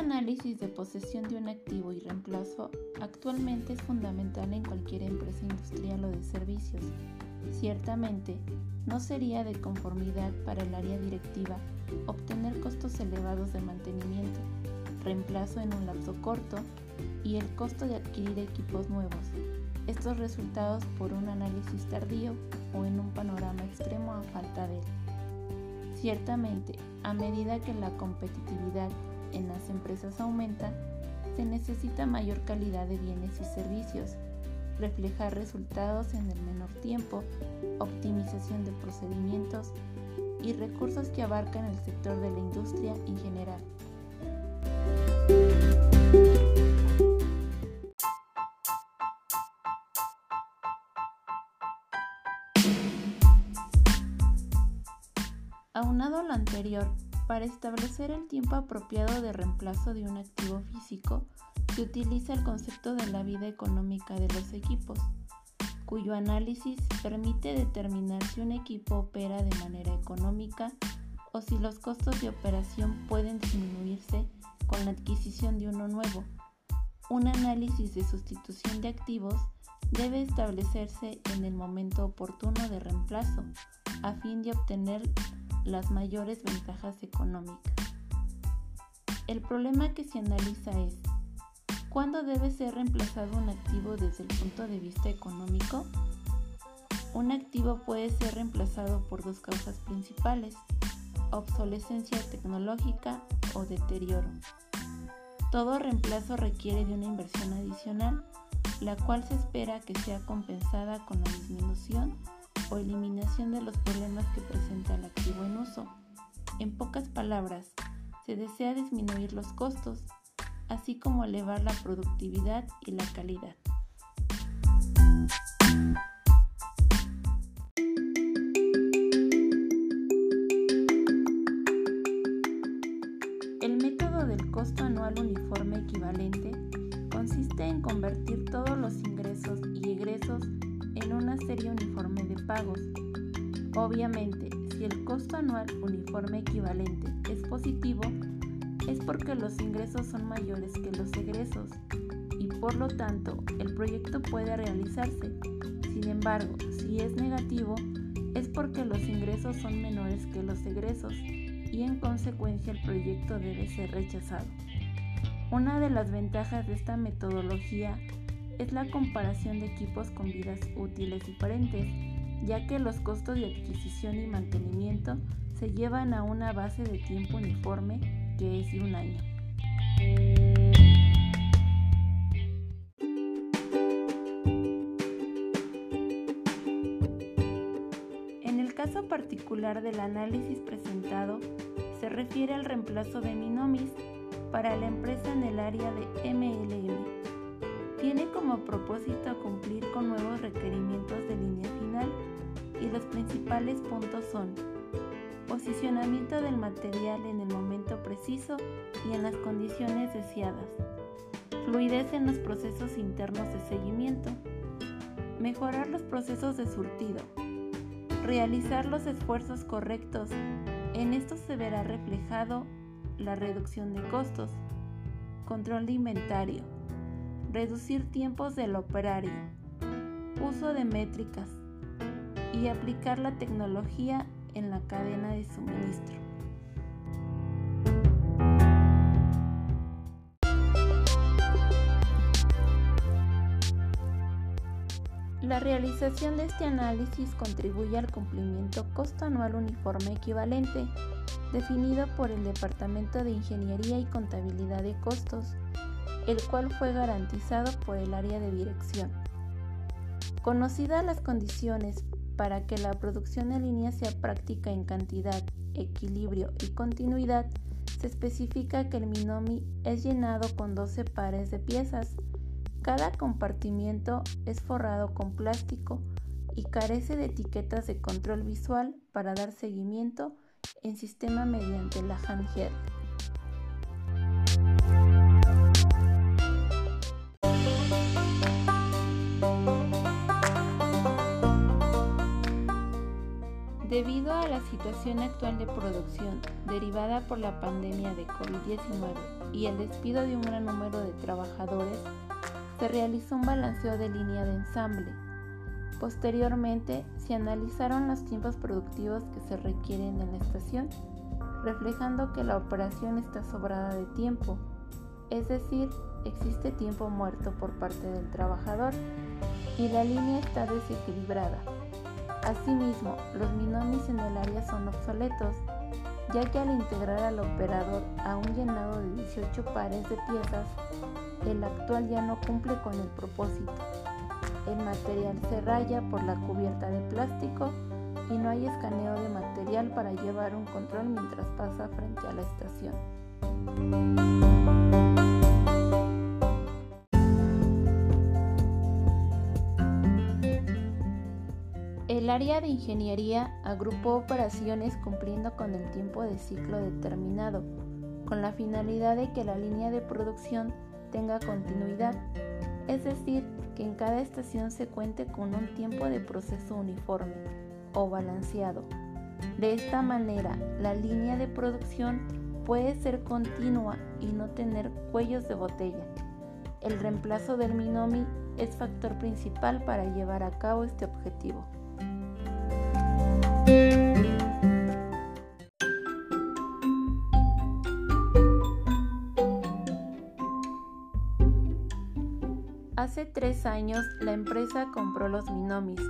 análisis de posesión de un activo y reemplazo actualmente es fundamental en cualquier empresa industrial o de servicios. Ciertamente, no sería de conformidad para el área directiva obtener costos elevados de mantenimiento, reemplazo en un lapso corto y el costo de adquirir equipos nuevos. Estos resultados por un análisis tardío o en un panorama extremo a falta de él. Ciertamente, a medida que la competitividad en las empresas aumenta, se necesita mayor calidad de bienes y servicios, reflejar resultados en el menor tiempo, optimización de procedimientos y recursos que abarcan el sector de la industria en general. Aunado a lo anterior, para establecer el tiempo apropiado de reemplazo de un activo físico, se utiliza el concepto de la vida económica de los equipos, cuyo análisis permite determinar si un equipo opera de manera económica o si los costos de operación pueden disminuirse con la adquisición de uno nuevo. Un análisis de sustitución de activos debe establecerse en el momento oportuno de reemplazo a fin de obtener las mayores ventajas económicas. El problema que se analiza es, ¿cuándo debe ser reemplazado un activo desde el punto de vista económico? Un activo puede ser reemplazado por dos causas principales, obsolescencia tecnológica o deterioro. Todo reemplazo requiere de una inversión adicional, la cual se espera que sea compensada con la disminución o eliminación de los problemas que presenta el activo en uso. En pocas palabras, se desea disminuir los costos, así como elevar la productividad y la calidad. Obviamente, si el costo anual uniforme equivalente es positivo, es porque los ingresos son mayores que los egresos y por lo tanto el proyecto puede realizarse. Sin embargo, si es negativo, es porque los ingresos son menores que los egresos y en consecuencia el proyecto debe ser rechazado. Una de las ventajas de esta metodología es la comparación de equipos con vidas útiles diferentes, ya que los costos de adquisición y mantenimiento se llevan a una base de tiempo uniforme que es de un año. En el caso particular del análisis presentado, se refiere al reemplazo de Minomis para la empresa en el área de MLM tiene como propósito cumplir con nuevos requerimientos de línea final y los principales puntos son posicionamiento del material en el momento preciso y en las condiciones deseadas, fluidez en los procesos internos de seguimiento, mejorar los procesos de surtido, realizar los esfuerzos correctos. En esto se verá reflejado la reducción de costos, control de inventario, reducir tiempos del operario, uso de métricas y aplicar la tecnología en la cadena de suministro. La realización de este análisis contribuye al cumplimiento costo anual uniforme equivalente, definido por el Departamento de Ingeniería y Contabilidad de Costos, el cual fue garantizado por el área de dirección. Conocidas las condiciones para que la producción en línea sea práctica en cantidad, equilibrio y continuidad, se especifica que el Minomi es llenado con 12 pares de piezas. Cada compartimiento es forrado con plástico y carece de etiquetas de control visual para dar seguimiento en sistema mediante la handheld. Debido a la situación actual de producción derivada por la pandemia de COVID-19 y el despido de un gran número de trabajadores, se realizó un balanceo de línea de ensamble. Posteriormente, se analizaron los tiempos productivos que se requieren en la estación, reflejando que la operación está sobrada de tiempo, es decir, existe tiempo muerto por parte del trabajador y la línea está desequilibrada. Asimismo, los minomis en el área son obsoletos, ya que al integrar al operador a un llenado de 18 pares de piezas, el actual ya no cumple con el propósito. El material se raya por la cubierta de plástico y no hay escaneo de material para llevar un control mientras pasa frente a la estación. El área de ingeniería agrupó operaciones cumpliendo con el tiempo de ciclo determinado, con la finalidad de que la línea de producción tenga continuidad, es decir, que en cada estación se cuente con un tiempo de proceso uniforme o balanceado. De esta manera, la línea de producción puede ser continua y no tener cuellos de botella. El reemplazo del Minomi es factor principal para llevar a cabo este objetivo. Hace tres años la empresa compró los Minomis.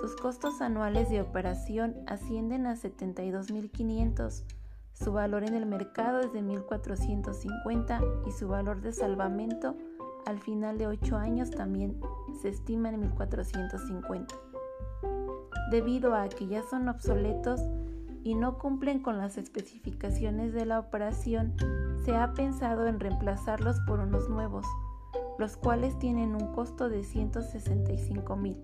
Sus costos anuales de operación ascienden a 72.500. Su valor en el mercado es de 1.450 y su valor de salvamento al final de 8 años también se estima en 1.450 debido a que ya son obsoletos y no cumplen con las especificaciones de la operación, se ha pensado en reemplazarlos por unos nuevos, los cuales tienen un costo de 165 mil,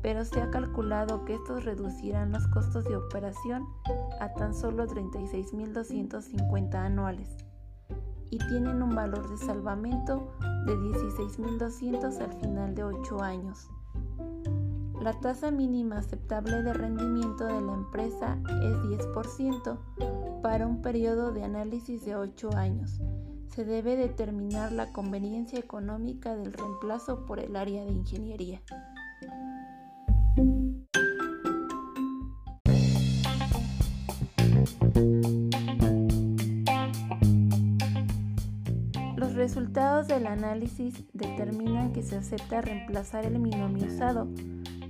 pero se ha calculado que estos reducirán los costos de operación a tan solo 36.250 anuales y tienen un valor de salvamento de 16.200 al final de 8 años. La tasa mínima aceptable de rendimiento de la empresa es 10% para un periodo de análisis de 8 años. Se debe determinar la conveniencia económica del reemplazo por el área de ingeniería. Los resultados del análisis determinan que se acepta reemplazar el binomio usado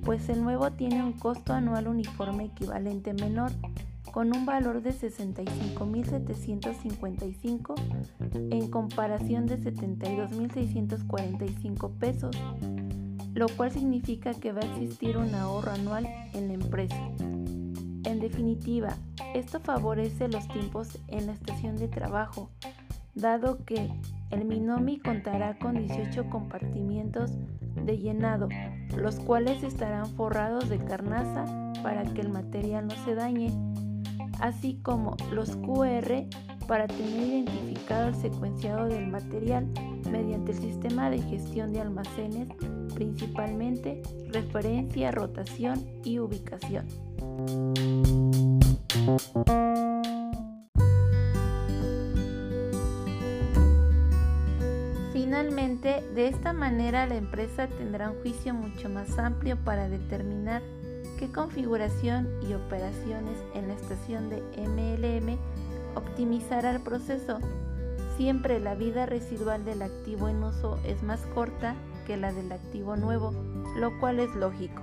pues el nuevo tiene un costo anual uniforme equivalente menor, con un valor de 65.755 en comparación de 72.645 pesos, lo cual significa que va a existir un ahorro anual en la empresa. En definitiva, esto favorece los tiempos en la estación de trabajo, dado que el Minomi contará con 18 compartimientos de llenado, los cuales estarán forrados de carnaza para que el material no se dañe, así como los QR para tener identificado el secuenciado del material mediante el sistema de gestión de almacenes, principalmente referencia, rotación y ubicación. Finalmente, de esta manera la empresa tendrá un juicio mucho más amplio para determinar qué configuración y operaciones en la estación de MLM optimizará el proceso. Siempre la vida residual del activo en uso es más corta que la del activo nuevo, lo cual es lógico.